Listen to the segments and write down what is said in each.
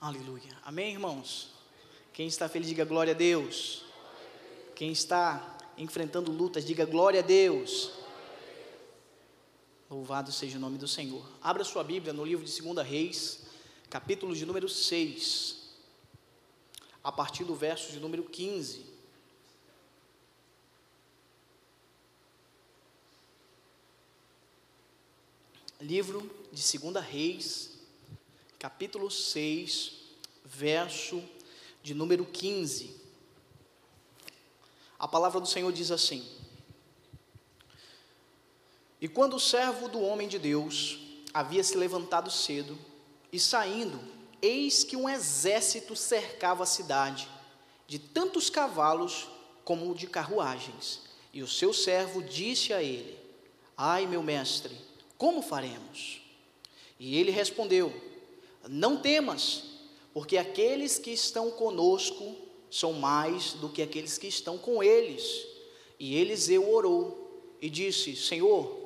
Aleluia. Amém, irmãos? Quem está feliz, diga glória a Deus. Quem está enfrentando lutas, diga glória a Deus. Louvado seja o nome do Senhor. Abra sua Bíblia no livro de 2 Reis, capítulo de número 6, a partir do verso de número 15. Livro de 2 Reis, capítulo 6, verso de número 15. A palavra do Senhor diz assim: E quando o servo do homem de Deus havia se levantado cedo e saindo, eis que um exército cercava a cidade, de tantos cavalos como de carruagens. E o seu servo disse a ele: Ai, meu mestre, como faremos? E ele respondeu: Não temas, porque aqueles que estão conosco são mais do que aqueles que estão com eles. E Eliseu orou e disse: Senhor,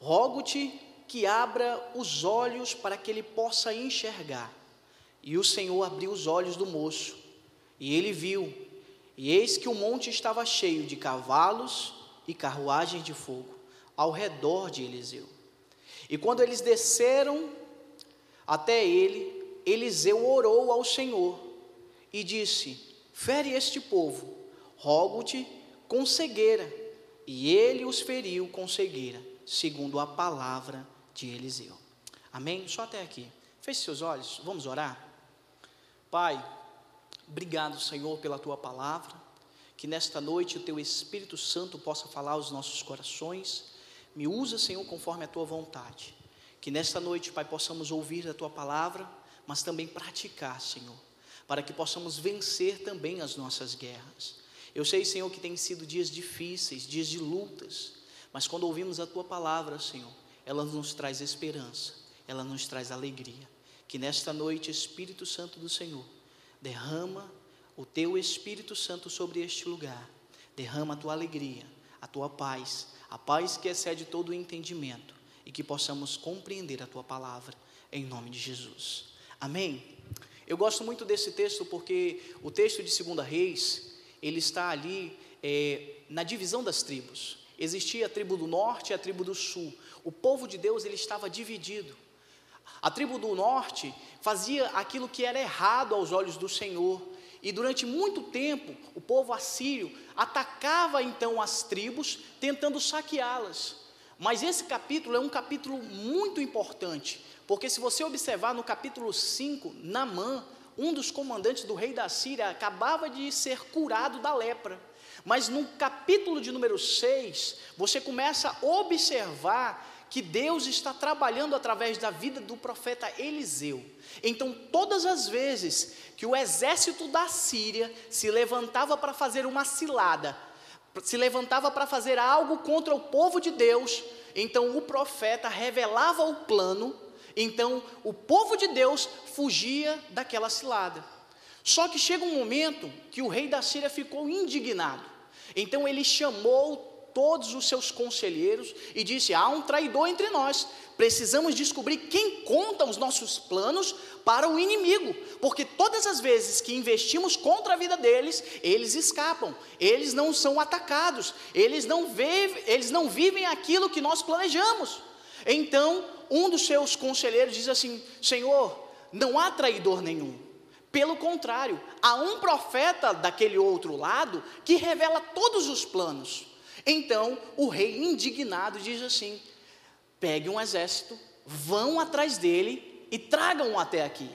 rogo-te que abra os olhos para que ele possa enxergar. E o Senhor abriu os olhos do moço, e ele viu, e eis que o monte estava cheio de cavalos e carruagens de fogo ao redor de Eliseu. E quando eles desceram até ele, Eliseu orou ao Senhor e disse: Fere este povo, rogo-te com cegueira. E ele os feriu com cegueira, segundo a palavra de Eliseu. Amém? Só até aqui. Feche seus olhos, vamos orar. Pai, obrigado, Senhor, pela tua palavra. Que nesta noite o teu Espírito Santo possa falar aos nossos corações. Me usa, Senhor, conforme a tua vontade. Que nesta noite, Pai, possamos ouvir a tua palavra, mas também praticar, Senhor, para que possamos vencer também as nossas guerras. Eu sei, Senhor, que tem sido dias difíceis, dias de lutas, mas quando ouvimos a tua palavra, Senhor, ela nos traz esperança, ela nos traz alegria. Que nesta noite, Espírito Santo do Senhor, derrama o teu Espírito Santo sobre este lugar, derrama a tua alegria, a tua paz, a paz que excede todo o entendimento e que possamos compreender a tua palavra, em nome de Jesus. Amém? Eu gosto muito desse texto porque o texto de 2 Reis, ele está ali é, na divisão das tribos. Existia a tribo do norte e a tribo do sul. O povo de Deus ele estava dividido. A tribo do norte fazia aquilo que era errado aos olhos do Senhor. E durante muito tempo, o povo assírio atacava então as tribos, tentando saqueá-las. Mas esse capítulo é um capítulo muito importante, porque se você observar no capítulo 5, Namã, um dos comandantes do rei da Síria, acabava de ser curado da lepra. Mas no capítulo de número 6, você começa a observar que Deus está trabalhando através da vida do profeta Eliseu. Então, todas as vezes que o exército da Síria se levantava para fazer uma cilada, se levantava para fazer algo contra o povo de Deus, então o profeta revelava o plano, então o povo de Deus fugia daquela cilada. Só que chega um momento que o rei da Síria ficou indignado. Então ele chamou todos os seus conselheiros e disse: Há um traidor entre nós, precisamos descobrir quem conta os nossos planos para o inimigo, porque todas as vezes que investimos contra a vida deles, eles escapam, eles não são atacados, eles não, vivem, eles não vivem aquilo que nós planejamos. Então, um dos seus conselheiros diz assim: Senhor, não há traidor nenhum. Pelo contrário, há um profeta daquele outro lado que revela todos os planos. Então o rei, indignado, diz assim: pegue um exército, vão atrás dele e tragam-o até aqui.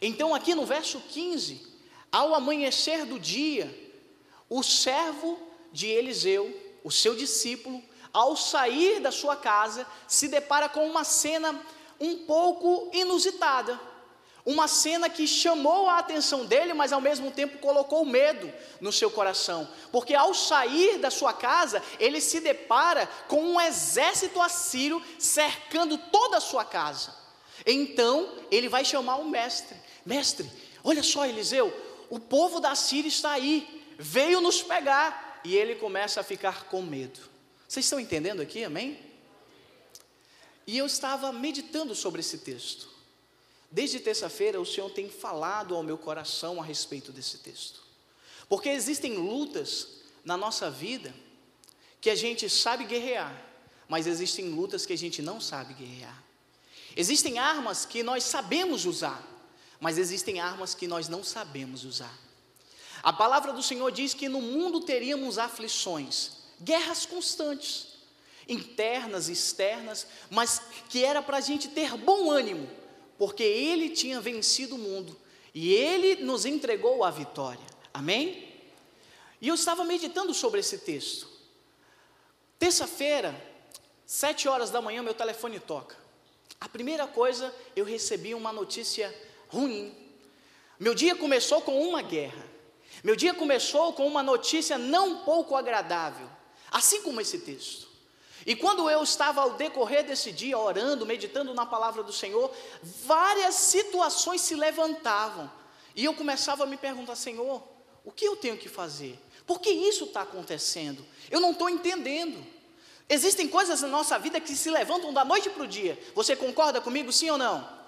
Então, aqui no verso 15, ao amanhecer do dia, o servo de Eliseu, o seu discípulo, ao sair da sua casa, se depara com uma cena um pouco inusitada. Uma cena que chamou a atenção dele, mas ao mesmo tempo colocou medo no seu coração, porque ao sair da sua casa, ele se depara com um exército assírio cercando toda a sua casa. Então, ele vai chamar o mestre: Mestre, olha só, Eliseu, o povo da Síria está aí, veio nos pegar. E ele começa a ficar com medo. Vocês estão entendendo aqui, amém? E eu estava meditando sobre esse texto. Desde terça-feira o Senhor tem falado ao meu coração a respeito desse texto. Porque existem lutas na nossa vida que a gente sabe guerrear, mas existem lutas que a gente não sabe guerrear. Existem armas que nós sabemos usar, mas existem armas que nós não sabemos usar. A palavra do Senhor diz que no mundo teríamos aflições, guerras constantes, internas, externas, mas que era para a gente ter bom ânimo, porque Ele tinha vencido o mundo e Ele nos entregou a vitória. Amém? E eu estava meditando sobre esse texto. Terça-feira, sete horas da manhã, meu telefone toca. A primeira coisa, eu recebi uma notícia ruim. Meu dia começou com uma guerra. Meu dia começou com uma notícia não pouco agradável, assim como esse texto. E quando eu estava ao decorrer desse dia orando, meditando na palavra do Senhor, várias situações se levantavam. E eu começava a me perguntar, Senhor, o que eu tenho que fazer? Por que isso está acontecendo? Eu não estou entendendo. Existem coisas na nossa vida que se levantam da noite para o dia. Você concorda comigo, sim ou não?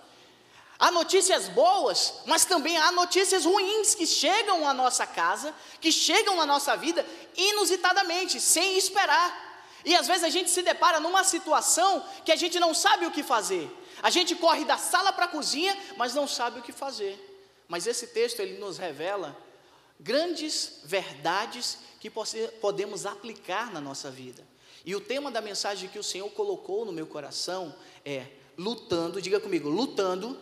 Há notícias boas, mas também há notícias ruins que chegam à nossa casa, que chegam na nossa vida inusitadamente, sem esperar. E às vezes a gente se depara numa situação que a gente não sabe o que fazer. A gente corre da sala para a cozinha, mas não sabe o que fazer. Mas esse texto ele nos revela grandes verdades que podemos aplicar na nossa vida. E o tema da mensagem que o Senhor colocou no meu coração é lutando, diga comigo, lutando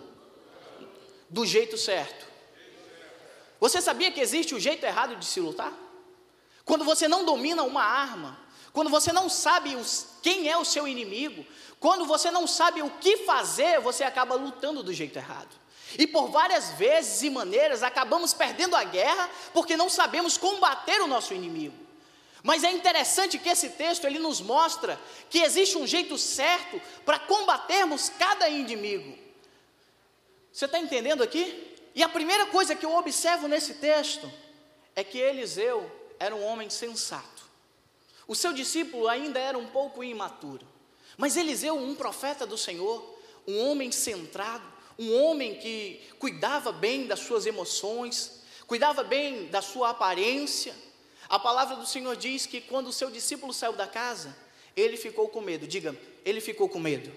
do jeito certo. Você sabia que existe o jeito errado de se lutar? Quando você não domina uma arma, quando você não sabe os, quem é o seu inimigo, quando você não sabe o que fazer, você acaba lutando do jeito errado. E por várias vezes e maneiras acabamos perdendo a guerra porque não sabemos combater o nosso inimigo. Mas é interessante que esse texto ele nos mostra que existe um jeito certo para combatermos cada inimigo. Você está entendendo aqui? E a primeira coisa que eu observo nesse texto é que Eliseu era um homem sensato. O seu discípulo ainda era um pouco imaturo. Mas Eliseu, um profeta do Senhor, um homem centrado, um homem que cuidava bem das suas emoções, cuidava bem da sua aparência, a palavra do Senhor diz que quando o seu discípulo saiu da casa, ele ficou com medo. Diga, ele ficou com medo.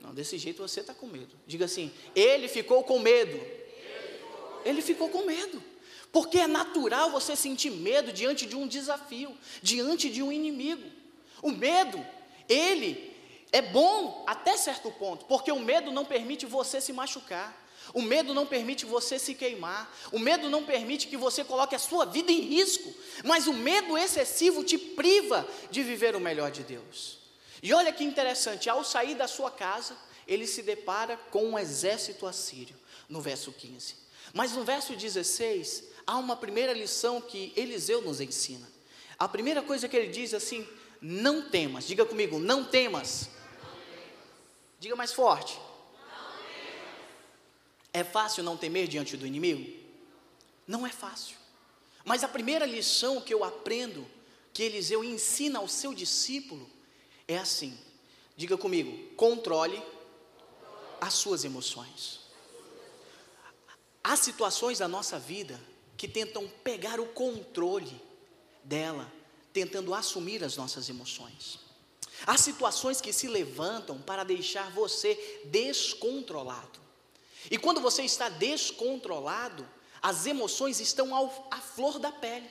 Não, desse jeito você está com medo. Diga assim, ele ficou com medo. Ele ficou com medo. Porque é natural você sentir medo diante de um desafio, diante de um inimigo. O medo, ele é bom até certo ponto, porque o medo não permite você se machucar. O medo não permite você se queimar. O medo não permite que você coloque a sua vida em risco. Mas o medo excessivo te priva de viver o melhor de Deus. E olha que interessante, ao sair da sua casa, ele se depara com um exército assírio, no verso 15. Mas no verso 16, há uma primeira lição que Eliseu nos ensina. A primeira coisa que ele diz assim: não temas. Diga comigo, não temas. Diga mais forte. É fácil não temer diante do inimigo? Não é fácil. Mas a primeira lição que eu aprendo, que Eliseu ensina ao seu discípulo, é assim: diga comigo, controle as suas emoções. Há situações da nossa vida que tentam pegar o controle dela, tentando assumir as nossas emoções. Há situações que se levantam para deixar você descontrolado. E quando você está descontrolado, as emoções estão ao, à flor da pele.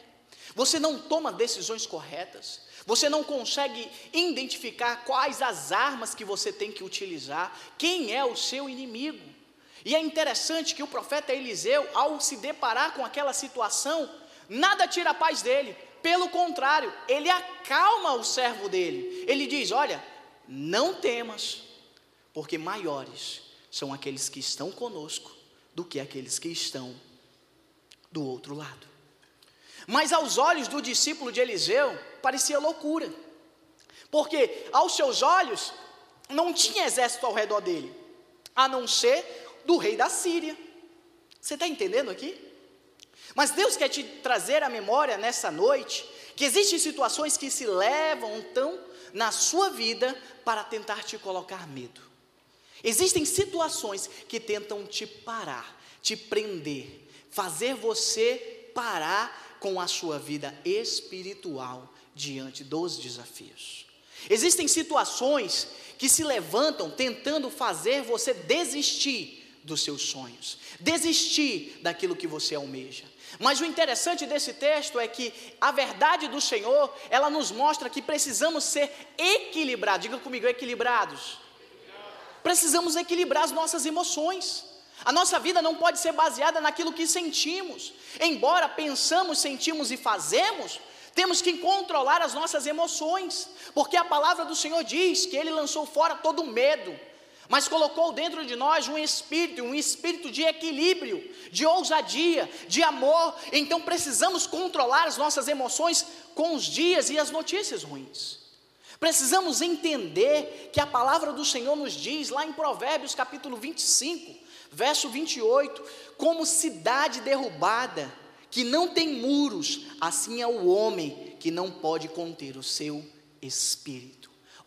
Você não toma decisões corretas. Você não consegue identificar quais as armas que você tem que utilizar, quem é o seu inimigo. E é interessante que o profeta Eliseu, ao se deparar com aquela situação, nada tira a paz dele. Pelo contrário, ele acalma o servo dele. Ele diz: Olha, não temas, porque maiores são aqueles que estão conosco do que aqueles que estão do outro lado. Mas aos olhos do discípulo de Eliseu, parecia loucura, porque aos seus olhos não tinha exército ao redor dele, a não ser do rei da Síria. Você está entendendo aqui? Mas Deus quer te trazer à memória nessa noite que existem situações que se levam então na sua vida para tentar te colocar medo. Existem situações que tentam te parar, te prender, fazer você parar com a sua vida espiritual diante dos desafios. Existem situações que se levantam tentando fazer você desistir dos seus sonhos, desistir daquilo que você almeja. Mas o interessante desse texto é que a verdade do Senhor, ela nos mostra que precisamos ser equilibrados. Diga comigo, equilibrados. Precisamos equilibrar as nossas emoções. A nossa vida não pode ser baseada naquilo que sentimos. Embora pensamos, sentimos e fazemos, temos que controlar as nossas emoções, porque a palavra do Senhor diz que Ele lançou fora todo medo, mas colocou dentro de nós um espírito, um espírito de equilíbrio, de ousadia, de amor. Então precisamos controlar as nossas emoções com os dias e as notícias ruins. Precisamos entender que a palavra do Senhor nos diz lá em Provérbios capítulo 25, verso 28, como cidade derrubada, que não tem muros, assim é o homem que não pode conter o seu espírito.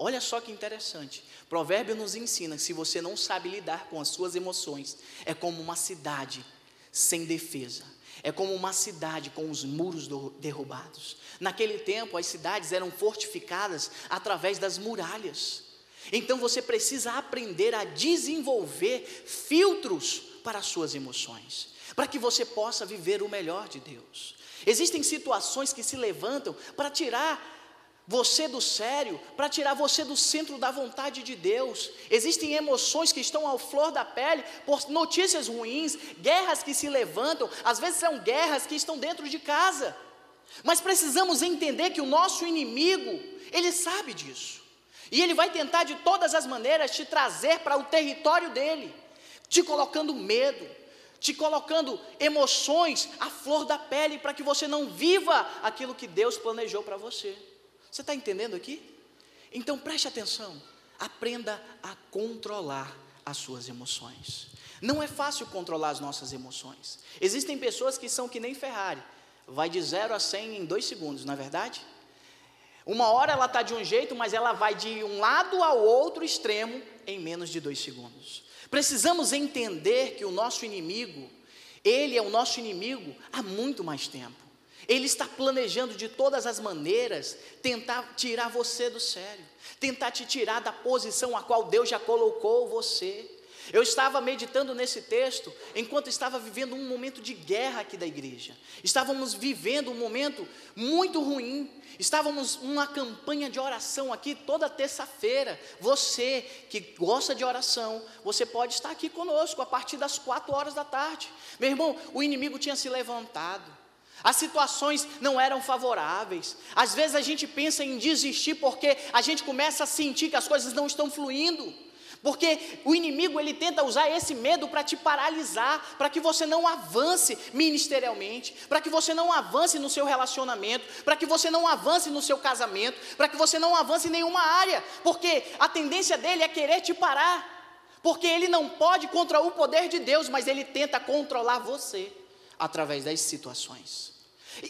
Olha só que interessante. Provérbio nos ensina que se você não sabe lidar com as suas emoções, é como uma cidade sem defesa. É como uma cidade com os muros derrubados. Naquele tempo, as cidades eram fortificadas através das muralhas. Então você precisa aprender a desenvolver filtros para as suas emoções, para que você possa viver o melhor de Deus. Existem situações que se levantam para tirar você do sério, para tirar você do centro da vontade de Deus. Existem emoções que estão ao flor da pele por notícias ruins, guerras que se levantam, às vezes são guerras que estão dentro de casa. Mas precisamos entender que o nosso inimigo, ele sabe disso. E ele vai tentar de todas as maneiras te trazer para o território dele, te colocando medo, te colocando emoções à flor da pele para que você não viva aquilo que Deus planejou para você. Você está entendendo aqui? Então preste atenção, aprenda a controlar as suas emoções. Não é fácil controlar as nossas emoções. Existem pessoas que são que nem Ferrari, vai de 0 a 100 em dois segundos, não é verdade? Uma hora ela está de um jeito, mas ela vai de um lado ao outro extremo em menos de dois segundos. Precisamos entender que o nosso inimigo, ele é o nosso inimigo há muito mais tempo. Ele está planejando de todas as maneiras tentar tirar você do sério, tentar te tirar da posição a qual Deus já colocou você. Eu estava meditando nesse texto enquanto estava vivendo um momento de guerra aqui da igreja. Estávamos vivendo um momento muito ruim. Estávamos numa campanha de oração aqui toda terça-feira. Você que gosta de oração, você pode estar aqui conosco a partir das quatro horas da tarde. Meu irmão, o inimigo tinha se levantado. As situações não eram favoráveis. Às vezes a gente pensa em desistir porque a gente começa a sentir que as coisas não estão fluindo. Porque o inimigo ele tenta usar esse medo para te paralisar, para que você não avance ministerialmente, para que você não avance no seu relacionamento, para que você não avance no seu casamento, para que você não avance em nenhuma área, porque a tendência dele é querer te parar. Porque ele não pode contra o poder de Deus, mas ele tenta controlar você através das situações.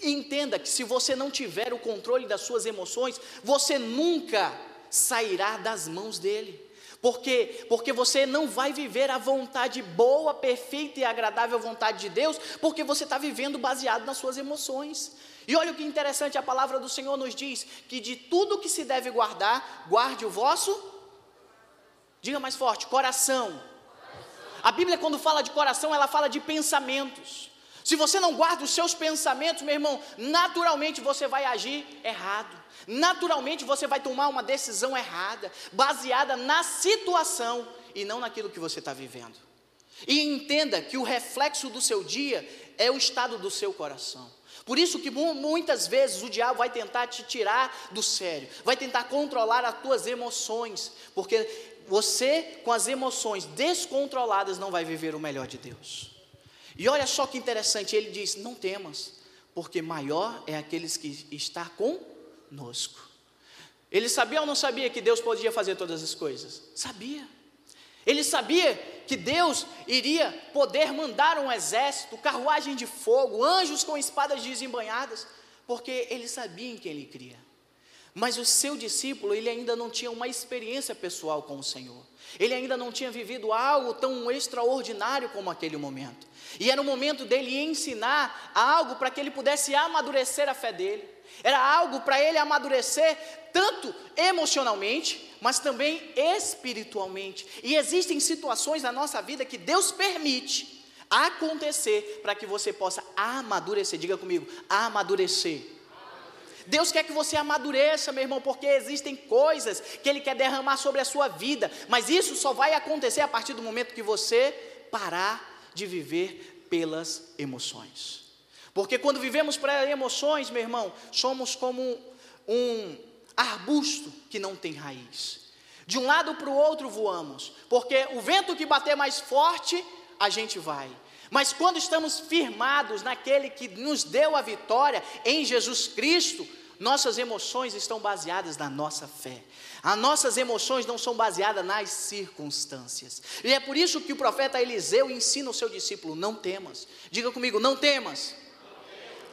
Entenda que se você não tiver o controle das suas emoções, você nunca sairá das mãos dele. Por quê? Porque você não vai viver a vontade boa, perfeita e agradável vontade de Deus, porque você está vivendo baseado nas suas emoções. E olha o que interessante, a palavra do Senhor nos diz que de tudo que se deve guardar, guarde o vosso, diga mais forte, coração. A Bíblia, quando fala de coração, ela fala de pensamentos. Se você não guarda os seus pensamentos, meu irmão, naturalmente você vai agir errado. Naturalmente você vai tomar uma decisão errada, baseada na situação e não naquilo que você está vivendo. E entenda que o reflexo do seu dia é o estado do seu coração. Por isso que muitas vezes o diabo vai tentar te tirar do sério, vai tentar controlar as tuas emoções, porque você com as emoções descontroladas não vai viver o melhor de Deus. E olha só que interessante, ele diz: Não temas, porque maior é aqueles que está conosco. Ele sabia ou não sabia que Deus podia fazer todas as coisas? Sabia. Ele sabia que Deus iria poder mandar um exército, carruagem de fogo, anjos com espadas desembanhadas, porque ele sabia em quem ele cria. Mas o seu discípulo, ele ainda não tinha uma experiência pessoal com o Senhor. Ele ainda não tinha vivido algo tão extraordinário como aquele momento. E era o momento dele ensinar algo para que ele pudesse amadurecer a fé dele. Era algo para ele amadurecer tanto emocionalmente, mas também espiritualmente. E existem situações na nossa vida que Deus permite acontecer para que você possa amadurecer. Diga comigo, amadurecer. Deus quer que você amadureça, meu irmão, porque existem coisas que Ele quer derramar sobre a sua vida, mas isso só vai acontecer a partir do momento que você parar de viver pelas emoções. Porque quando vivemos para emoções, meu irmão, somos como um arbusto que não tem raiz. De um lado para o outro voamos, porque o vento que bater mais forte, a gente vai. Mas quando estamos firmados naquele que nos deu a vitória em Jesus Cristo, nossas emoções estão baseadas na nossa fé. As nossas emoções não são baseadas nas circunstâncias. E é por isso que o profeta Eliseu ensina o seu discípulo: não temas. Diga comigo, não temas.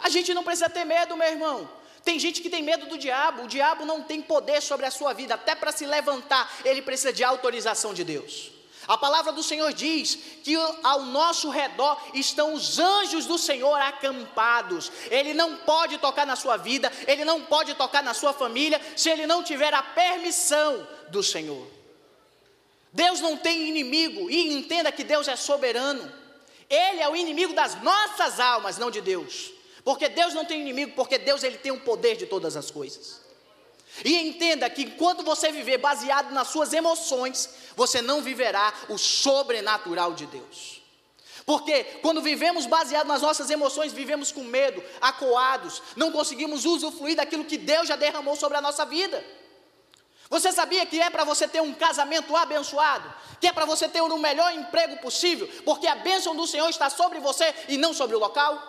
A gente não precisa ter medo, meu irmão. Tem gente que tem medo do diabo. O diabo não tem poder sobre a sua vida. Até para se levantar, ele precisa de autorização de Deus. A palavra do Senhor diz que ao nosso redor estão os anjos do Senhor acampados. Ele não pode tocar na sua vida, ele não pode tocar na sua família, se ele não tiver a permissão do Senhor. Deus não tem inimigo, e entenda que Deus é soberano. Ele é o inimigo das nossas almas, não de Deus. Porque Deus não tem inimigo, porque Deus ele tem o poder de todas as coisas. E entenda que enquanto você viver baseado nas suas emoções, você não viverá o sobrenatural de Deus. Porque quando vivemos baseado nas nossas emoções, vivemos com medo, acuados, não conseguimos usufruir daquilo que Deus já derramou sobre a nossa vida. Você sabia que é para você ter um casamento abençoado? Que é para você ter o melhor emprego possível? Porque a bênção do Senhor está sobre você e não sobre o local?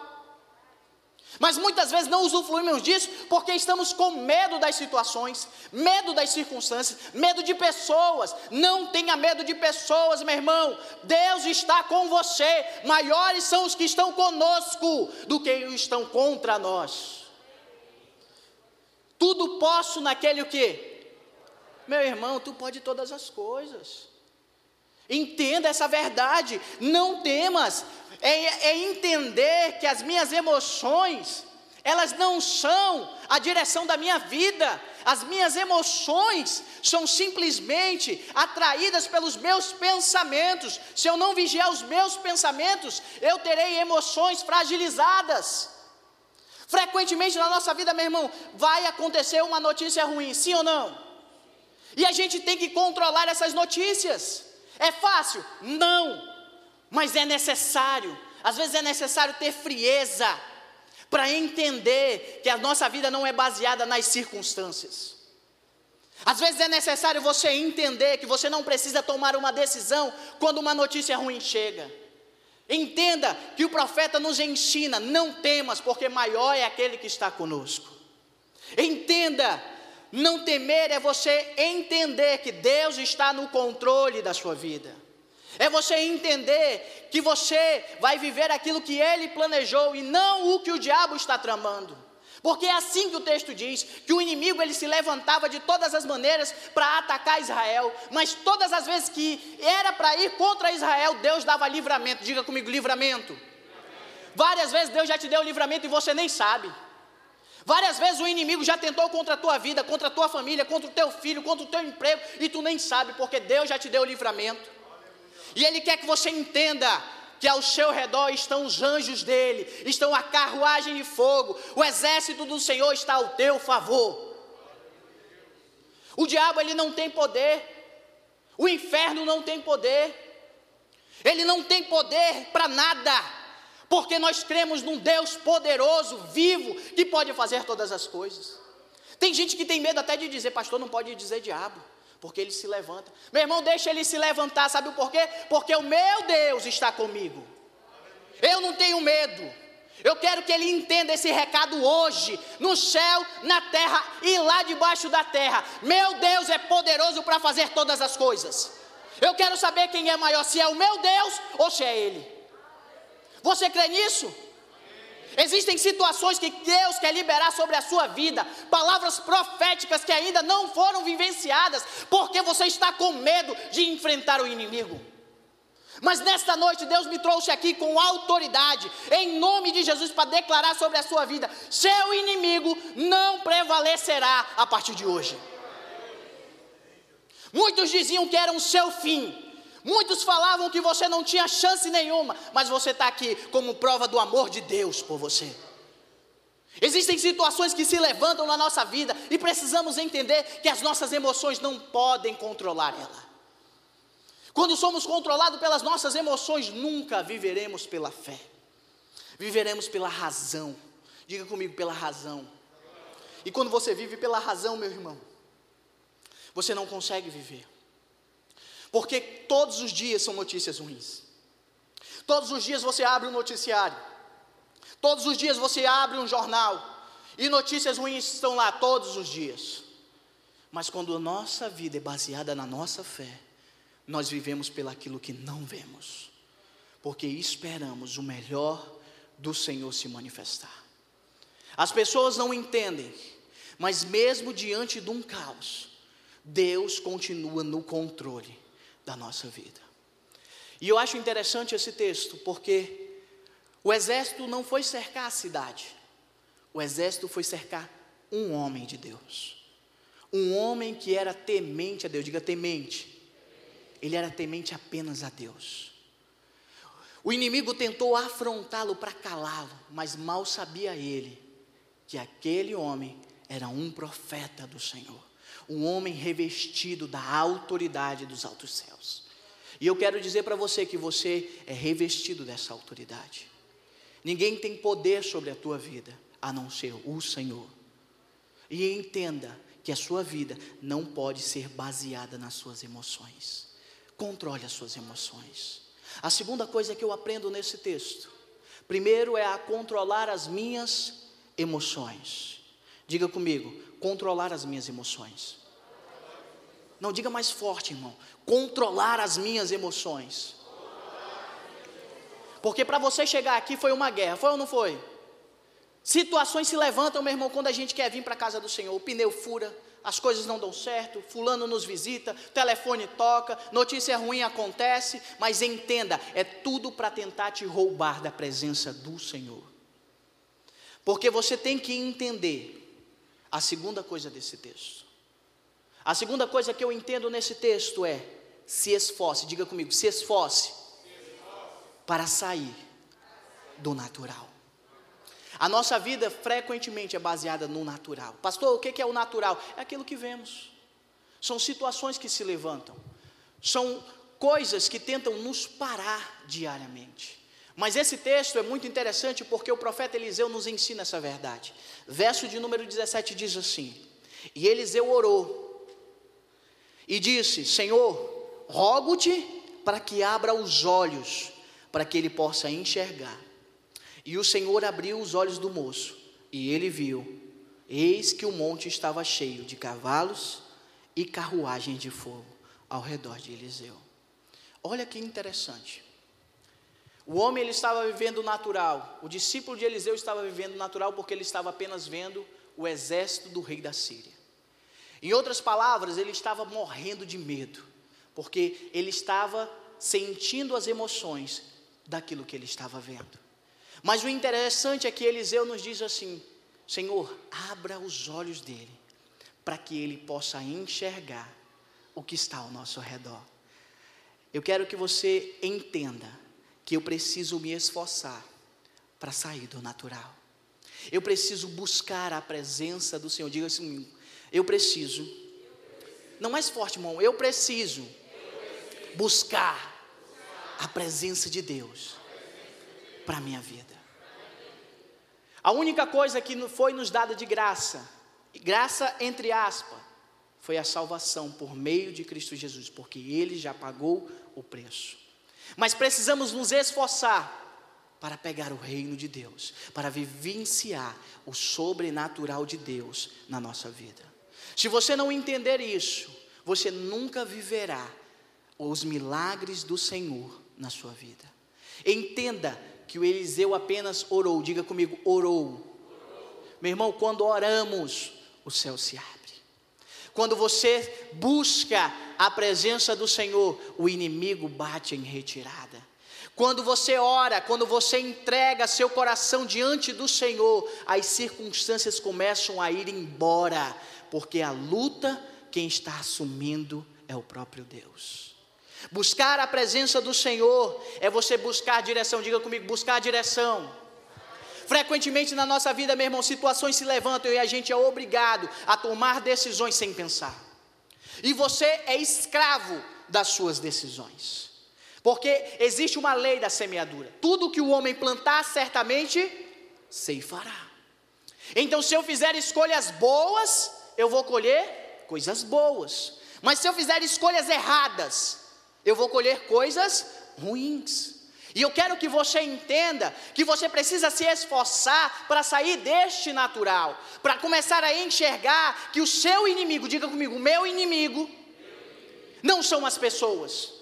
Mas muitas vezes não usufruímos disso porque estamos com medo das situações, medo das circunstâncias, medo de pessoas. Não tenha medo de pessoas, meu irmão. Deus está com você. Maiores são os que estão conosco do que os que estão contra nós. Tudo posso naquele o quê? Meu irmão, tu pode todas as coisas. Entenda essa verdade, não temas, é, é entender que as minhas emoções, elas não são a direção da minha vida, as minhas emoções são simplesmente atraídas pelos meus pensamentos. Se eu não vigiar os meus pensamentos, eu terei emoções fragilizadas. Frequentemente na nossa vida, meu irmão, vai acontecer uma notícia ruim, sim ou não? E a gente tem que controlar essas notícias. É fácil? Não mas é necessário, às vezes é necessário ter frieza para entender que a nossa vida não é baseada nas circunstâncias. Às vezes é necessário você entender que você não precisa tomar uma decisão quando uma notícia ruim chega. Entenda que o profeta nos ensina: não temas, porque maior é aquele que está conosco. Entenda, não temer é você entender que Deus está no controle da sua vida. É você entender que você vai viver aquilo que ele planejou e não o que o diabo está tramando. Porque é assim que o texto diz, que o inimigo ele se levantava de todas as maneiras para atacar Israel, mas todas as vezes que era para ir contra Israel, Deus dava livramento. Diga comigo, livramento. Várias vezes Deus já te deu livramento e você nem sabe. Várias vezes o inimigo já tentou contra a tua vida, contra a tua família, contra o teu filho, contra o teu emprego, e tu nem sabe, porque Deus já te deu livramento. E Ele quer que você entenda que ao seu redor estão os anjos dele, estão a carruagem de fogo, o exército do Senhor está ao teu favor. O diabo ele não tem poder, o inferno não tem poder, ele não tem poder para nada, porque nós cremos num Deus poderoso, vivo, que pode fazer todas as coisas. Tem gente que tem medo até de dizer, pastor, não pode dizer diabo porque ele se levanta. Meu irmão, deixa ele se levantar, sabe por quê? Porque o meu Deus está comigo. Eu não tenho medo. Eu quero que ele entenda esse recado hoje, no céu, na terra e lá debaixo da terra. Meu Deus é poderoso para fazer todas as coisas. Eu quero saber quem é maior, se é o meu Deus ou se é ele. Você crê nisso? Existem situações que Deus quer liberar sobre a sua vida, palavras proféticas que ainda não foram vivenciadas, porque você está com medo de enfrentar o inimigo. Mas nesta noite Deus me trouxe aqui com autoridade, em nome de Jesus, para declarar sobre a sua vida: seu inimigo não prevalecerá a partir de hoje. Muitos diziam que era o seu fim, Muitos falavam que você não tinha chance nenhuma, mas você está aqui como prova do amor de Deus por você. Existem situações que se levantam na nossa vida e precisamos entender que as nossas emoções não podem controlar ela. Quando somos controlados pelas nossas emoções, nunca viveremos pela fé, viveremos pela razão. Diga comigo, pela razão. E quando você vive pela razão, meu irmão, você não consegue viver. Porque todos os dias são notícias ruins. Todos os dias você abre um noticiário. Todos os dias você abre um jornal. E notícias ruins estão lá todos os dias. Mas quando a nossa vida é baseada na nossa fé, nós vivemos pelaquilo que não vemos. Porque esperamos o melhor do Senhor se manifestar. As pessoas não entendem, mas mesmo diante de um caos, Deus continua no controle da nossa vida. E eu acho interessante esse texto, porque o exército não foi cercar a cidade, o exército foi cercar um homem de Deus. Um homem que era temente a Deus, diga temente. Ele era temente apenas a Deus. O inimigo tentou afrontá-lo para calá-lo, mas mal sabia ele que aquele homem era um profeta do Senhor um homem revestido da autoridade dos altos céus. E eu quero dizer para você que você é revestido dessa autoridade. Ninguém tem poder sobre a tua vida a não ser o Senhor. E entenda que a sua vida não pode ser baseada nas suas emoções. Controle as suas emoções. A segunda coisa que eu aprendo nesse texto, primeiro é a controlar as minhas emoções. Diga comigo, controlar as minhas emoções. Não, diga mais forte, irmão. Controlar as minhas emoções. Porque para você chegar aqui foi uma guerra, foi ou não foi? Situações se levantam, meu irmão, quando a gente quer vir para a casa do Senhor. O pneu fura, as coisas não dão certo, fulano nos visita, telefone toca, notícia ruim acontece, mas entenda, é tudo para tentar te roubar da presença do Senhor. Porque você tem que entender a segunda coisa desse texto. A segunda coisa que eu entendo nesse texto é: se esforce, diga comigo, se esforce, para sair do natural. A nossa vida frequentemente é baseada no natural. Pastor, o que é o natural? É aquilo que vemos. São situações que se levantam. São coisas que tentam nos parar diariamente. Mas esse texto é muito interessante porque o profeta Eliseu nos ensina essa verdade. Verso de número 17 diz assim: E Eliseu orou e disse: Senhor, rogo-te para que abra os olhos, para que ele possa enxergar. E o Senhor abriu os olhos do moço, e ele viu, eis que o monte estava cheio de cavalos e carruagens de fogo ao redor de Eliseu. Olha que interessante. O homem ele estava vivendo natural, o discípulo de Eliseu estava vivendo natural porque ele estava apenas vendo o exército do rei da Síria. Em outras palavras, ele estava morrendo de medo, porque ele estava sentindo as emoções daquilo que ele estava vendo. Mas o interessante é que Eliseu nos diz assim: Senhor, abra os olhos dele, para que ele possa enxergar o que está ao nosso redor. Eu quero que você entenda que eu preciso me esforçar para sair do natural. Eu preciso buscar a presença do Senhor. Diga assim, eu preciso. Não mais forte, irmão. Eu preciso buscar a presença de Deus para a minha vida. A única coisa que foi nos dada de graça, graça entre aspas, foi a salvação por meio de Cristo Jesus, porque Ele já pagou o preço. Mas precisamos nos esforçar para pegar o reino de Deus, para vivenciar o sobrenatural de Deus na nossa vida. Se você não entender isso, você nunca viverá os milagres do Senhor na sua vida. Entenda que o Eliseu apenas orou. Diga comigo, orou. Meu irmão, quando oramos, o céu se abre. Quando você busca a presença do Senhor, o inimigo bate em retirada. Quando você ora, quando você entrega seu coração diante do Senhor, as circunstâncias começam a ir embora, porque a luta, quem está assumindo é o próprio Deus. Buscar a presença do Senhor é você buscar direção, diga comigo, buscar direção. Frequentemente na nossa vida, meu irmão, situações se levantam e a gente é obrigado a tomar decisões sem pensar. E você é escravo das suas decisões. Porque existe uma lei da semeadura: tudo que o homem plantar, certamente ceifará. Então, se eu fizer escolhas boas, eu vou colher coisas boas. Mas se eu fizer escolhas erradas, eu vou colher coisas ruins. E eu quero que você entenda que você precisa se esforçar para sair deste natural, para começar a enxergar que o seu inimigo, diga comigo, meu inimigo, não são as pessoas.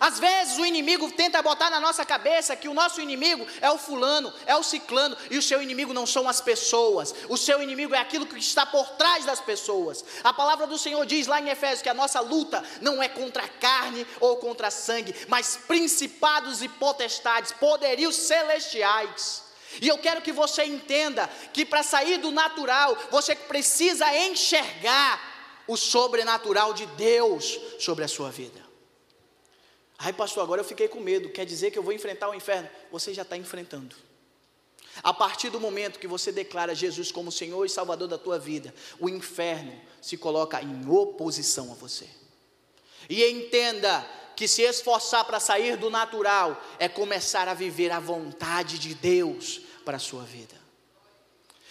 Às vezes o inimigo tenta botar na nossa cabeça que o nosso inimigo é o fulano, é o ciclano, e o seu inimigo não são as pessoas, o seu inimigo é aquilo que está por trás das pessoas. A palavra do Senhor diz lá em Efésios que a nossa luta não é contra a carne ou contra sangue, mas principados e potestades, poderios celestiais. E eu quero que você entenda que para sair do natural, você precisa enxergar o sobrenatural de Deus sobre a sua vida. Ai, pastor, agora eu fiquei com medo. Quer dizer que eu vou enfrentar o inferno? Você já está enfrentando. A partir do momento que você declara Jesus como Senhor e Salvador da tua vida, o inferno se coloca em oposição a você. E entenda que se esforçar para sair do natural é começar a viver a vontade de Deus para a sua vida.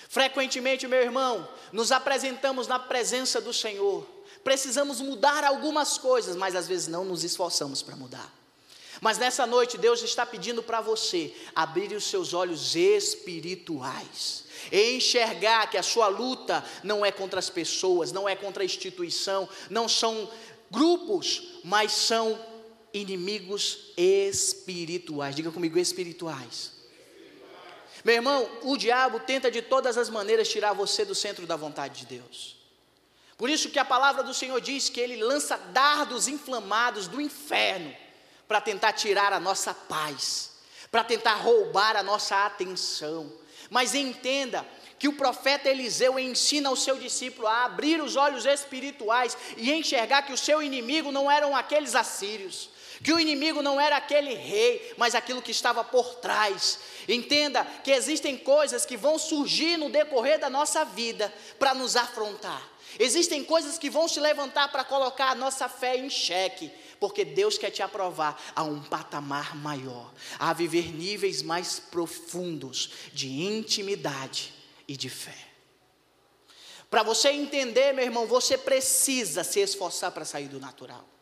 Frequentemente, meu irmão, nos apresentamos na presença do Senhor precisamos mudar algumas coisas, mas às vezes não nos esforçamos para mudar. Mas nessa noite, Deus está pedindo para você abrir os seus olhos espirituais, enxergar que a sua luta não é contra as pessoas, não é contra a instituição, não são grupos, mas são inimigos espirituais. Diga comigo, espirituais. Meu irmão, o diabo tenta de todas as maneiras tirar você do centro da vontade de Deus. Por isso que a palavra do Senhor diz que ele lança dardos inflamados do inferno para tentar tirar a nossa paz, para tentar roubar a nossa atenção. Mas entenda que o profeta Eliseu ensina ao seu discípulo a abrir os olhos espirituais e enxergar que o seu inimigo não eram aqueles assírios, que o inimigo não era aquele rei, mas aquilo que estava por trás. Entenda que existem coisas que vão surgir no decorrer da nossa vida para nos afrontar. Existem coisas que vão se levantar para colocar a nossa fé em xeque, porque Deus quer te aprovar a um patamar maior, a viver níveis mais profundos de intimidade e de fé. Para você entender, meu irmão, você precisa se esforçar para sair do natural.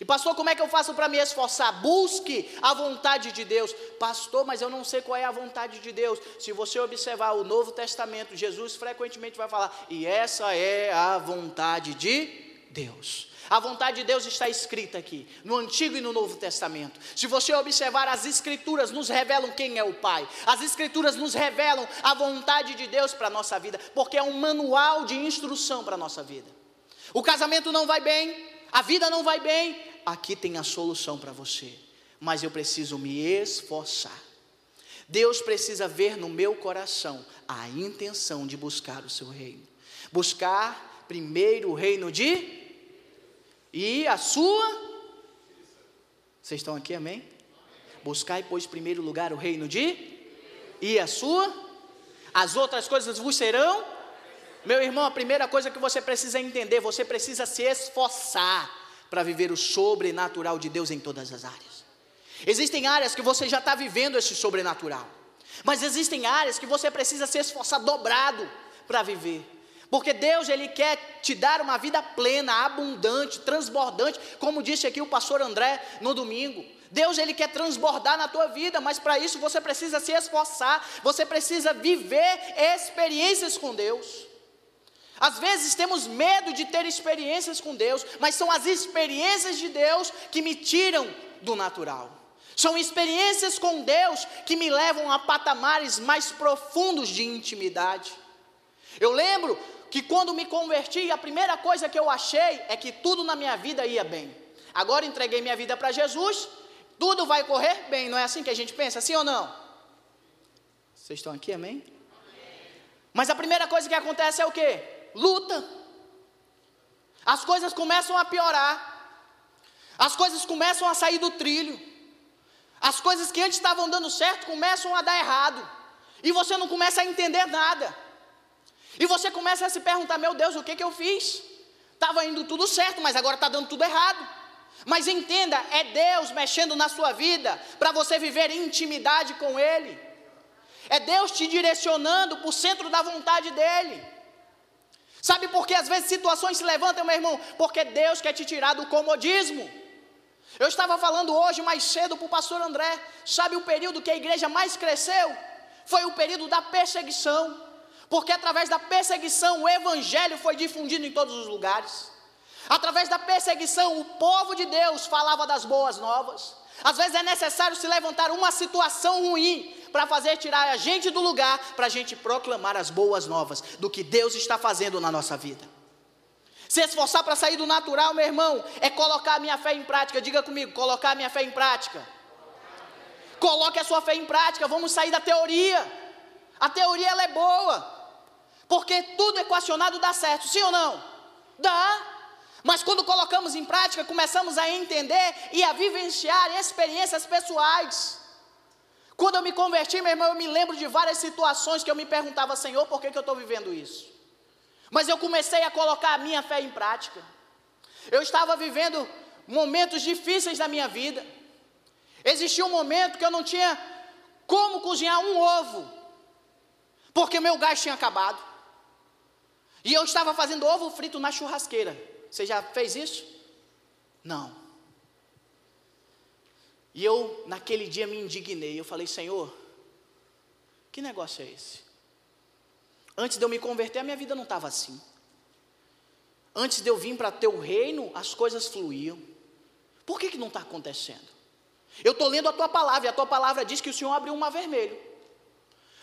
E pastor, como é que eu faço para me esforçar? Busque a vontade de Deus. Pastor, mas eu não sei qual é a vontade de Deus. Se você observar o Novo Testamento, Jesus frequentemente vai falar: "E essa é a vontade de Deus". A vontade de Deus está escrita aqui, no Antigo e no Novo Testamento. Se você observar, as Escrituras nos revelam quem é o Pai, as Escrituras nos revelam a vontade de Deus para a nossa vida, porque é um manual de instrução para a nossa vida. O casamento não vai bem, a vida não vai bem, aqui tem a solução para você, mas eu preciso me esforçar. Deus precisa ver no meu coração a intenção de buscar o seu reino. Buscar primeiro o reino de e a sua Vocês estão aqui, amém? Buscar, pois, primeiro lugar o reino de e a sua as outras coisas vos serão meu irmão, a primeira coisa que você precisa entender, você precisa se esforçar para viver o sobrenatural de Deus em todas as áreas. Existem áreas que você já está vivendo esse sobrenatural, mas existem áreas que você precisa se esforçar dobrado para viver. Porque Deus ele quer te dar uma vida plena, abundante, transbordante, como disse aqui o pastor André no domingo. Deus ele quer transbordar na tua vida, mas para isso você precisa se esforçar, você precisa viver experiências com Deus. Às vezes temos medo de ter experiências com Deus, mas são as experiências de Deus que me tiram do natural. São experiências com Deus que me levam a patamares mais profundos de intimidade. Eu lembro que quando me converti, a primeira coisa que eu achei é que tudo na minha vida ia bem. Agora entreguei minha vida para Jesus, tudo vai correr bem, não é assim que a gente pensa, sim ou não? Vocês estão aqui, amém? Mas a primeira coisa que acontece é o que? Luta. As coisas começam a piorar. As coisas começam a sair do trilho. As coisas que antes estavam dando certo começam a dar errado. E você não começa a entender nada. E você começa a se perguntar: meu Deus, o que, que eu fiz? Estava indo tudo certo, mas agora está dando tudo errado. Mas entenda, é Deus mexendo na sua vida para você viver em intimidade com Ele. É Deus te direcionando para o centro da vontade dEle. Sabe por que às vezes situações se levantam, meu irmão? Porque Deus quer te tirar do comodismo. Eu estava falando hoje mais cedo para o pastor André. Sabe o período que a igreja mais cresceu? Foi o período da perseguição. Porque através da perseguição o evangelho foi difundido em todos os lugares. Através da perseguição o povo de Deus falava das boas novas. Às vezes é necessário se levantar uma situação ruim para fazer tirar a gente do lugar, para a gente proclamar as boas novas do que Deus está fazendo na nossa vida. Se esforçar para sair do natural, meu irmão, é colocar a minha fé em prática. Diga comigo, colocar a minha fé em prática. Coloque a sua fé em prática. Vamos sair da teoria. A teoria ela é boa, porque tudo equacionado dá certo, sim ou não? Dá. Mas quando colocamos em prática, começamos a entender e a vivenciar experiências pessoais. Quando eu me converti, meu irmão, eu me lembro de várias situações que eu me perguntava, Senhor, por que, que eu estou vivendo isso? Mas eu comecei a colocar a minha fé em prática. Eu estava vivendo momentos difíceis na minha vida. Existia um momento que eu não tinha como cozinhar um ovo, porque meu gás tinha acabado. E eu estava fazendo ovo frito na churrasqueira. Você já fez isso? Não. E eu, naquele dia, me indignei. Eu falei, Senhor, que negócio é esse? Antes de eu me converter, a minha vida não estava assim. Antes de eu vir para teu reino, as coisas fluíam. Por que, que não está acontecendo? Eu estou lendo a tua palavra, e a tua palavra diz que o Senhor abriu um mar vermelho.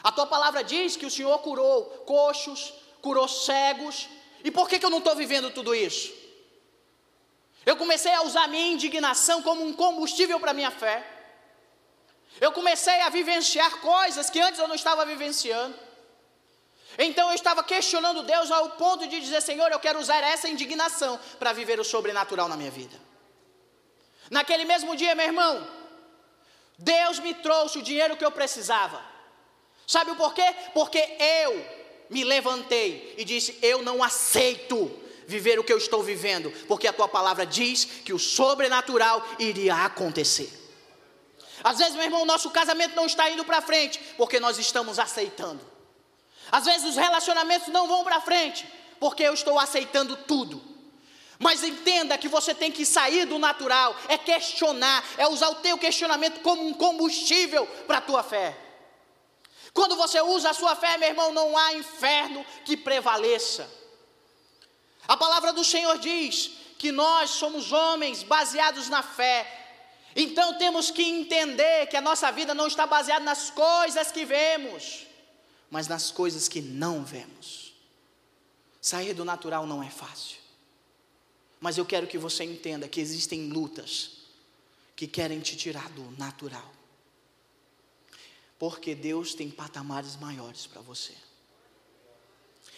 A tua palavra diz que o Senhor curou coxos, curou cegos. E por que, que eu não estou vivendo tudo isso? Eu comecei a usar minha indignação como um combustível para minha fé. Eu comecei a vivenciar coisas que antes eu não estava vivenciando. Então eu estava questionando Deus ao ponto de dizer: Senhor, eu quero usar essa indignação para viver o sobrenatural na minha vida. Naquele mesmo dia, meu irmão, Deus me trouxe o dinheiro que eu precisava. Sabe o porquê? Porque eu me levantei e disse: Eu não aceito viver o que eu estou vivendo, porque a tua palavra diz que o sobrenatural iria acontecer. Às vezes, meu irmão, nosso casamento não está indo para frente, porque nós estamos aceitando. Às vezes, os relacionamentos não vão para frente, porque eu estou aceitando tudo. Mas entenda que você tem que sair do natural, é questionar, é usar o teu questionamento como um combustível para a tua fé. Quando você usa a sua fé, meu irmão, não há inferno que prevaleça. A palavra do Senhor diz que nós somos homens baseados na fé. Então temos que entender que a nossa vida não está baseada nas coisas que vemos, mas nas coisas que não vemos. Sair do natural não é fácil. Mas eu quero que você entenda que existem lutas que querem te tirar do natural. Porque Deus tem patamares maiores para você.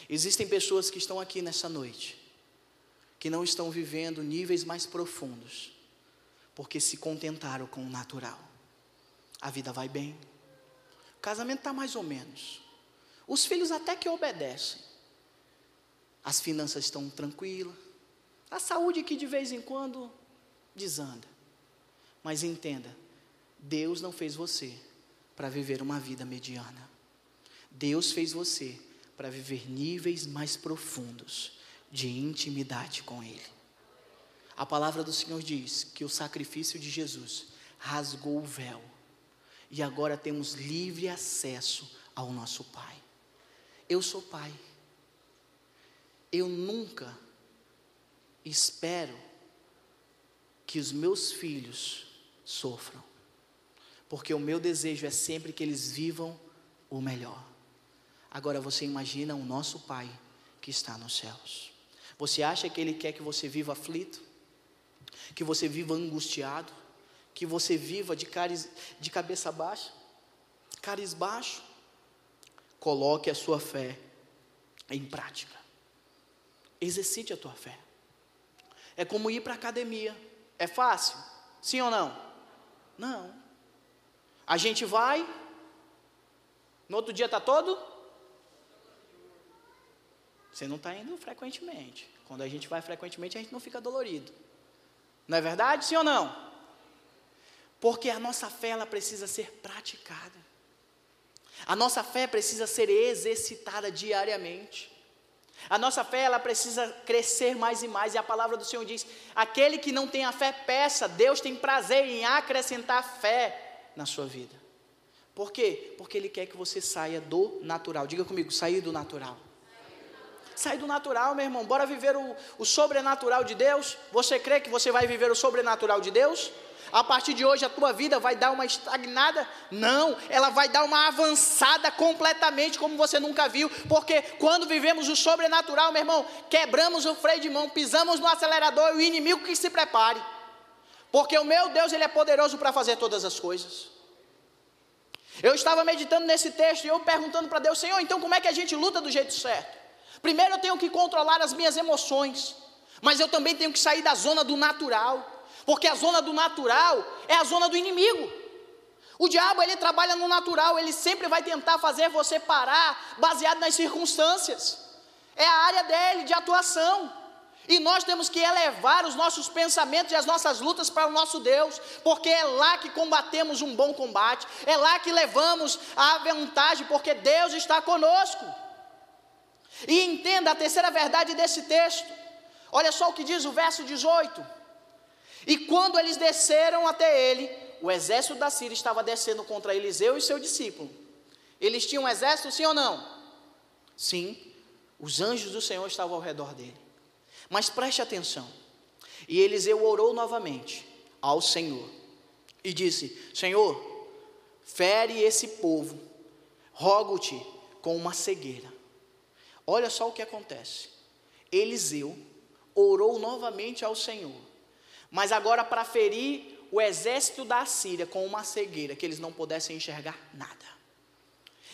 Existem pessoas que estão aqui nessa noite que não estão vivendo níveis mais profundos, porque se contentaram com o natural. A vida vai bem, o casamento está mais ou menos, os filhos até que obedecem, as finanças estão tranquilas, a saúde que de vez em quando desanda. Mas entenda, Deus não fez você para viver uma vida mediana. Deus fez você para viver níveis mais profundos de intimidade com Ele. A palavra do Senhor diz que o sacrifício de Jesus rasgou o véu e agora temos livre acesso ao nosso Pai. Eu sou pai. Eu nunca espero que os meus filhos sofram. porque o meu desejo é sempre que eles vivam o melhor. Agora você imagina o nosso Pai que está nos céus. Você acha que Ele quer que você viva aflito? Que você viva angustiado? Que você viva de, caris, de cabeça baixa? Cariz baixo? Coloque a sua fé em prática. Exercite a tua fé. É como ir para a academia. É fácil? Sim ou não? Não. A gente vai, no outro dia está todo? Você não está indo frequentemente. Quando a gente vai frequentemente, a gente não fica dolorido. Não é verdade? Sim ou não? Porque a nossa fé ela precisa ser praticada. A nossa fé precisa ser exercitada diariamente. A nossa fé ela precisa crescer mais e mais, e a palavra do Senhor diz: aquele que não tem a fé, peça, Deus tem prazer em acrescentar fé na sua vida. Por quê? Porque Ele quer que você saia do natural. Diga comigo, sair do natural. Sair do natural, meu irmão. Bora viver o, o sobrenatural de Deus. Você crê que você vai viver o sobrenatural de Deus? a partir de hoje a tua vida vai dar uma estagnada? Não, ela vai dar uma avançada completamente, como você nunca viu, porque quando vivemos o sobrenatural, meu irmão, quebramos o freio de mão, pisamos no acelerador e o inimigo que se prepare, porque o meu Deus, Ele é poderoso para fazer todas as coisas. Eu estava meditando nesse texto e eu perguntando para Deus, Senhor, então como é que a gente luta do jeito certo? Primeiro eu tenho que controlar as minhas emoções, mas eu também tenho que sair da zona do natural. Porque a zona do natural é a zona do inimigo. O diabo ele trabalha no natural, ele sempre vai tentar fazer você parar baseado nas circunstâncias. É a área dele de atuação. E nós temos que elevar os nossos pensamentos e as nossas lutas para o nosso Deus, porque é lá que combatemos um bom combate, é lá que levamos a vantagem, porque Deus está conosco. E entenda a terceira verdade desse texto. Olha só o que diz o verso 18. E quando eles desceram até ele, o exército da Síria estava descendo contra Eliseu e seu discípulo. Eles tinham um exército, sim ou não? Sim, os anjos do Senhor estavam ao redor dele. Mas preste atenção. E Eliseu orou novamente ao Senhor e disse: Senhor, fere esse povo, rogo-te com uma cegueira. Olha só o que acontece. Eliseu orou novamente ao Senhor mas agora para ferir o exército da Síria com uma cegueira, que eles não pudessem enxergar nada.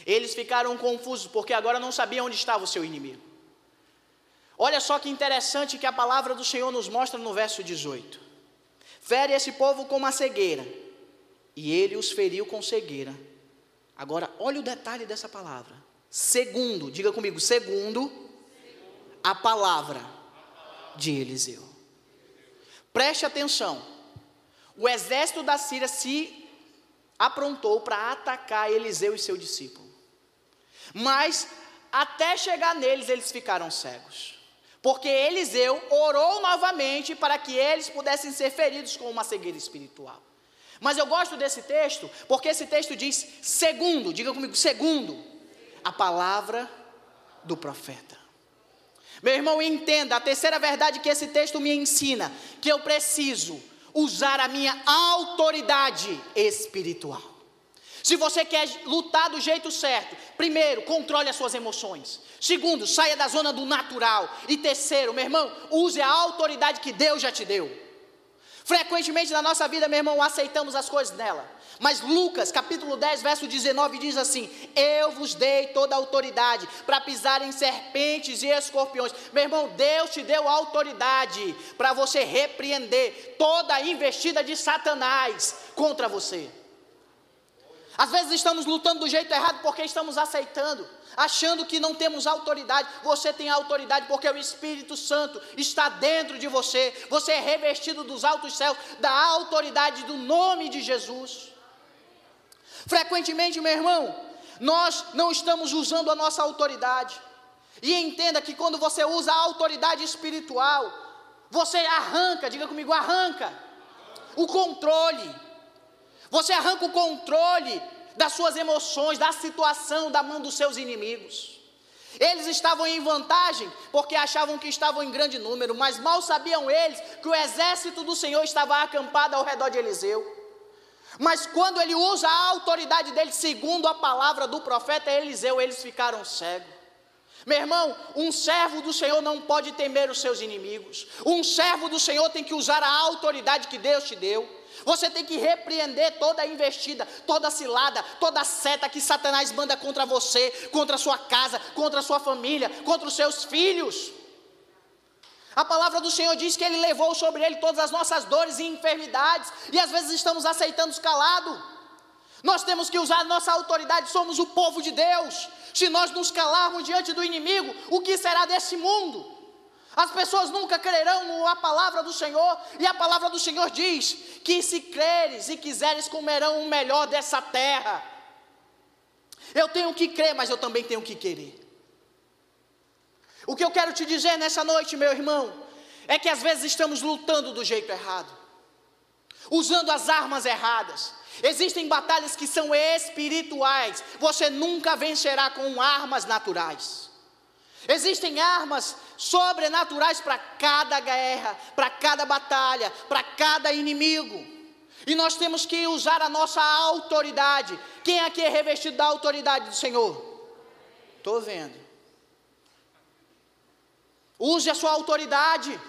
Eles ficaram confusos, porque agora não sabiam onde estava o seu inimigo. Olha só que interessante que a palavra do Senhor nos mostra no verso 18: Fere esse povo com uma cegueira, e ele os feriu com cegueira. Agora, olha o detalhe dessa palavra. Segundo, diga comigo, segundo a palavra de Eliseu. Preste atenção. O exército da Síria se aprontou para atacar Eliseu e seu discípulo. Mas até chegar neles, eles ficaram cegos. Porque Eliseu orou novamente para que eles pudessem ser feridos com uma cegueira espiritual. Mas eu gosto desse texto, porque esse texto diz segundo, diga comigo, segundo a palavra do profeta. Meu irmão, entenda, a terceira verdade que esse texto me ensina, que eu preciso usar a minha autoridade espiritual. Se você quer lutar do jeito certo, primeiro, controle as suas emoções. Segundo, saia da zona do natural. E terceiro, meu irmão, use a autoridade que Deus já te deu. Frequentemente na nossa vida, meu irmão, aceitamos as coisas dela. Mas Lucas, capítulo 10, verso 19, diz assim: Eu vos dei toda a autoridade para pisar em serpentes e escorpiões. Meu irmão, Deus te deu autoridade para você repreender toda a investida de Satanás contra você. Às vezes estamos lutando do jeito errado porque estamos aceitando, achando que não temos autoridade. Você tem autoridade porque o Espírito Santo está dentro de você. Você é revestido dos altos céus, da autoridade do nome de Jesus. Frequentemente, meu irmão, nós não estamos usando a nossa autoridade. E entenda que quando você usa a autoridade espiritual, você arranca, diga comigo, arranca o controle. Você arranca o controle das suas emoções, da situação, da mão dos seus inimigos. Eles estavam em vantagem porque achavam que estavam em grande número, mas mal sabiam eles que o exército do Senhor estava acampado ao redor de Eliseu. Mas quando ele usa a autoridade dele, segundo a palavra do profeta Eliseu, eles ficaram cegos. Meu irmão, um servo do Senhor não pode temer os seus inimigos. Um servo do Senhor tem que usar a autoridade que Deus te deu. Você tem que repreender toda investida, toda cilada, toda seta que Satanás manda contra você, contra a sua casa, contra a sua família, contra os seus filhos. A palavra do Senhor diz que Ele levou sobre Ele todas as nossas dores e enfermidades, e às vezes estamos aceitando calado. Nós temos que usar nossa autoridade, somos o povo de Deus. Se nós nos calarmos diante do inimigo, o que será desse mundo? As pessoas nunca crerão na palavra do Senhor, e a palavra do Senhor diz que se creres e quiseres comerão o melhor dessa terra. Eu tenho que crer, mas eu também tenho que querer. O que eu quero te dizer nessa noite, meu irmão, é que às vezes estamos lutando do jeito errado, usando as armas erradas. Existem batalhas que são espirituais, você nunca vencerá com armas naturais. Existem armas sobrenaturais para cada guerra, para cada batalha, para cada inimigo. E nós temos que usar a nossa autoridade. Quem aqui é revestido da autoridade do Senhor? Estou vendo. Use a sua autoridade.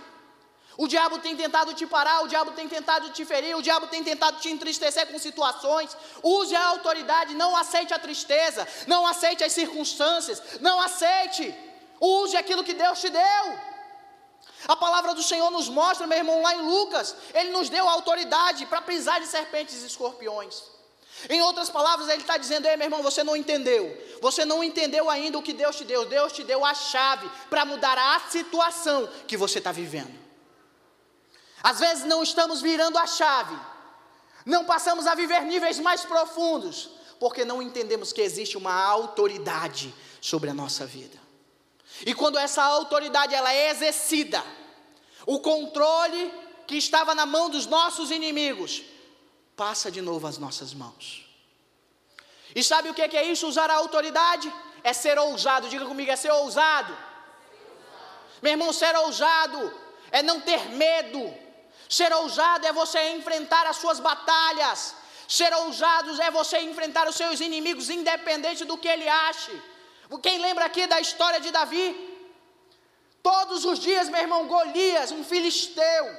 O diabo tem tentado te parar, o diabo tem tentado te ferir, o diabo tem tentado te entristecer com situações. Use a autoridade, não aceite a tristeza, não aceite as circunstâncias, não aceite. Use aquilo que Deus te deu. A palavra do Senhor nos mostra, meu irmão, lá em Lucas, Ele nos deu autoridade para pisar de serpentes e escorpiões. Em outras palavras, Ele está dizendo: Ei, meu irmão, você não entendeu. Você não entendeu ainda o que Deus te deu. Deus te deu a chave para mudar a situação que você está vivendo. Às vezes não estamos virando a chave, não passamos a viver níveis mais profundos, porque não entendemos que existe uma autoridade sobre a nossa vida. E quando essa autoridade ela é exercida, o controle que estava na mão dos nossos inimigos passa de novo às nossas mãos. E sabe o que é isso? Usar a autoridade é ser ousado. Diga comigo, é ser ousado. Meu irmão, ser ousado é não ter medo. Ser ousado é você enfrentar as suas batalhas. Ser ousado é você enfrentar os seus inimigos, independente do que ele ache. Quem lembra aqui da história de Davi? Todos os dias, meu irmão, Golias, um filisteu,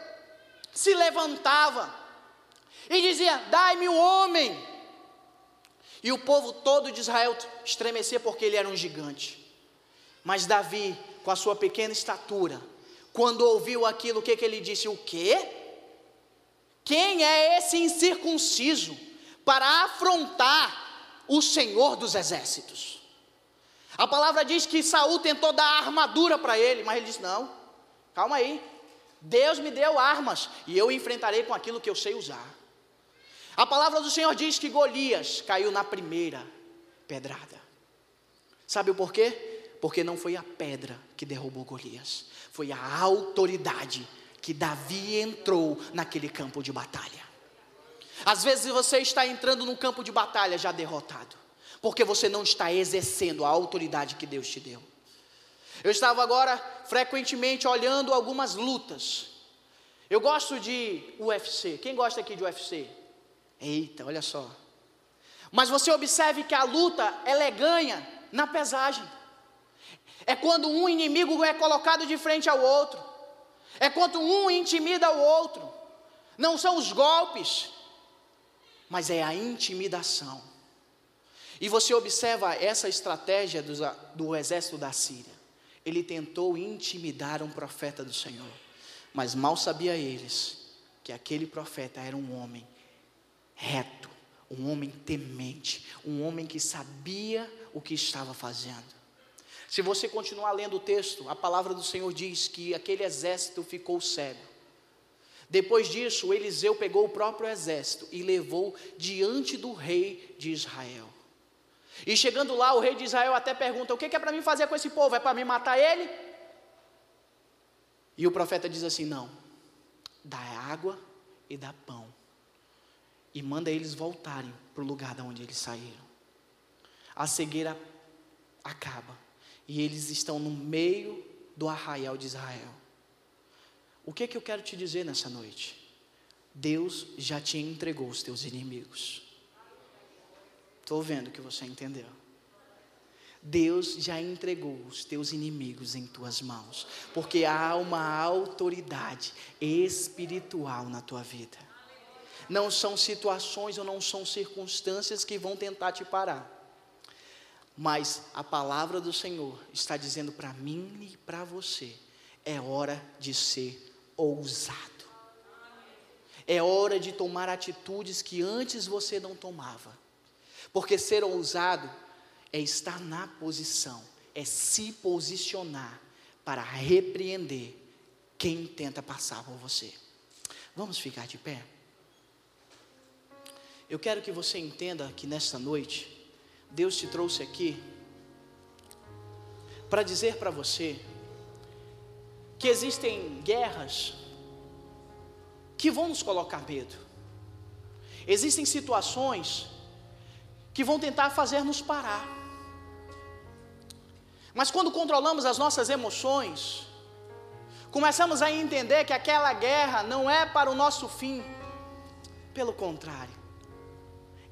se levantava e dizia: Dai-me um homem. E o povo todo de Israel estremecia porque ele era um gigante. Mas Davi, com a sua pequena estatura, quando ouviu aquilo, o que, que ele disse? O quê? Quem é esse incircunciso para afrontar o Senhor dos exércitos? A palavra diz que Saul tentou dar armadura para ele, mas ele disse: Não, calma aí. Deus me deu armas e eu enfrentarei com aquilo que eu sei usar. A palavra do Senhor diz que Golias caiu na primeira pedrada. Sabe o porquê? Porque não foi a pedra que derrubou Golias, foi a autoridade que Davi entrou naquele campo de batalha. Às vezes você está entrando num campo de batalha já derrotado porque você não está exercendo a autoridade que Deus te deu. Eu estava agora frequentemente olhando algumas lutas. Eu gosto de UFC. Quem gosta aqui de UFC? Eita, olha só. Mas você observe que a luta ela é ganha na pesagem. É quando um inimigo é colocado de frente ao outro. É quando um intimida o outro. Não são os golpes, mas é a intimidação. E você observa essa estratégia do, do exército da Síria. Ele tentou intimidar um profeta do Senhor, mas mal sabia eles que aquele profeta era um homem reto, um homem temente, um homem que sabia o que estava fazendo. Se você continuar lendo o texto, a palavra do Senhor diz que aquele exército ficou cego. Depois disso, Eliseu pegou o próprio exército e levou diante do rei de Israel. E chegando lá, o rei de Israel até pergunta: O que é para mim fazer com esse povo? É para mim matar ele? E o profeta diz assim: Não, dá água e dá pão. E manda eles voltarem para o lugar de onde eles saíram. A cegueira acaba. E eles estão no meio do arraial de Israel. O que, é que eu quero te dizer nessa noite? Deus já te entregou os teus inimigos. Estou vendo que você entendeu. Deus já entregou os teus inimigos em tuas mãos, porque há uma autoridade espiritual na tua vida. Não são situações ou não são circunstâncias que vão tentar te parar. Mas a palavra do Senhor está dizendo para mim e para você: é hora de ser ousado. É hora de tomar atitudes que antes você não tomava. Porque ser ousado é estar na posição, é se posicionar para repreender quem tenta passar por você. Vamos ficar de pé? Eu quero que você entenda que nesta noite, Deus te trouxe aqui para dizer para você que existem guerras que vão nos colocar medo. Existem situações que vão tentar fazer nos parar. Mas quando controlamos as nossas emoções, começamos a entender que aquela guerra não é para o nosso fim, pelo contrário,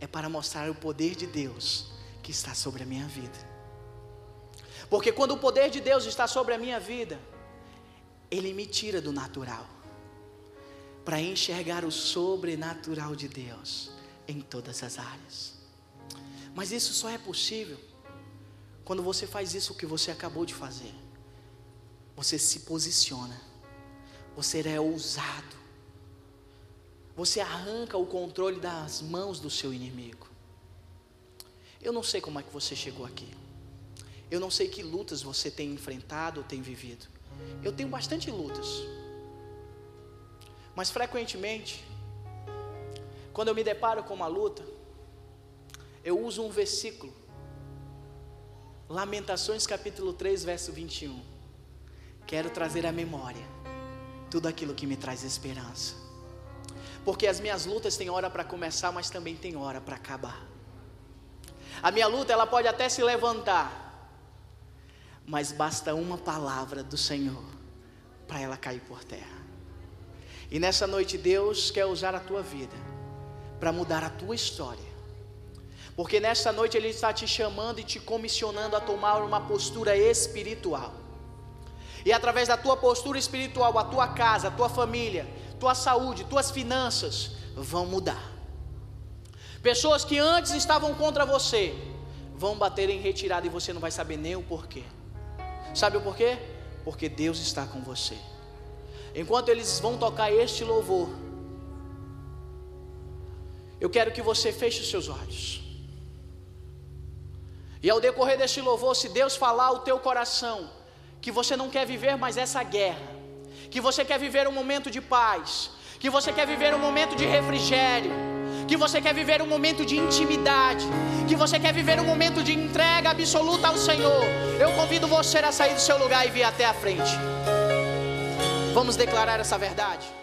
é para mostrar o poder de Deus que está sobre a minha vida. Porque quando o poder de Deus está sobre a minha vida, Ele me tira do natural, para enxergar o sobrenatural de Deus em todas as áreas. Mas isso só é possível quando você faz isso que você acabou de fazer, você se posiciona, você é ousado, você arranca o controle das mãos do seu inimigo. Eu não sei como é que você chegou aqui, eu não sei que lutas você tem enfrentado ou tem vivido. Eu tenho bastante lutas, mas frequentemente, quando eu me deparo com uma luta, eu uso um versículo Lamentações capítulo 3, verso 21. Quero trazer à memória tudo aquilo que me traz esperança. Porque as minhas lutas têm hora para começar, mas também tem hora para acabar. A minha luta ela pode até se levantar, mas basta uma palavra do Senhor para ela cair por terra. E nessa noite Deus quer usar a tua vida para mudar a tua história porque nesta noite Ele está te chamando e te comissionando a tomar uma postura espiritual. E através da tua postura espiritual, a tua casa, a tua família, tua saúde, tuas finanças vão mudar. Pessoas que antes estavam contra você vão bater em retirada e você não vai saber nem o porquê. Sabe o porquê? Porque Deus está com você. Enquanto eles vão tocar este louvor, eu quero que você feche os seus olhos. E ao decorrer deste louvor, se Deus falar ao teu coração que você não quer viver mais essa guerra, que você quer viver um momento de paz, que você quer viver um momento de refrigério, que você quer viver um momento de intimidade, que você quer viver um momento de entrega absoluta ao Senhor, eu convido você a sair do seu lugar e vir até a frente. Vamos declarar essa verdade.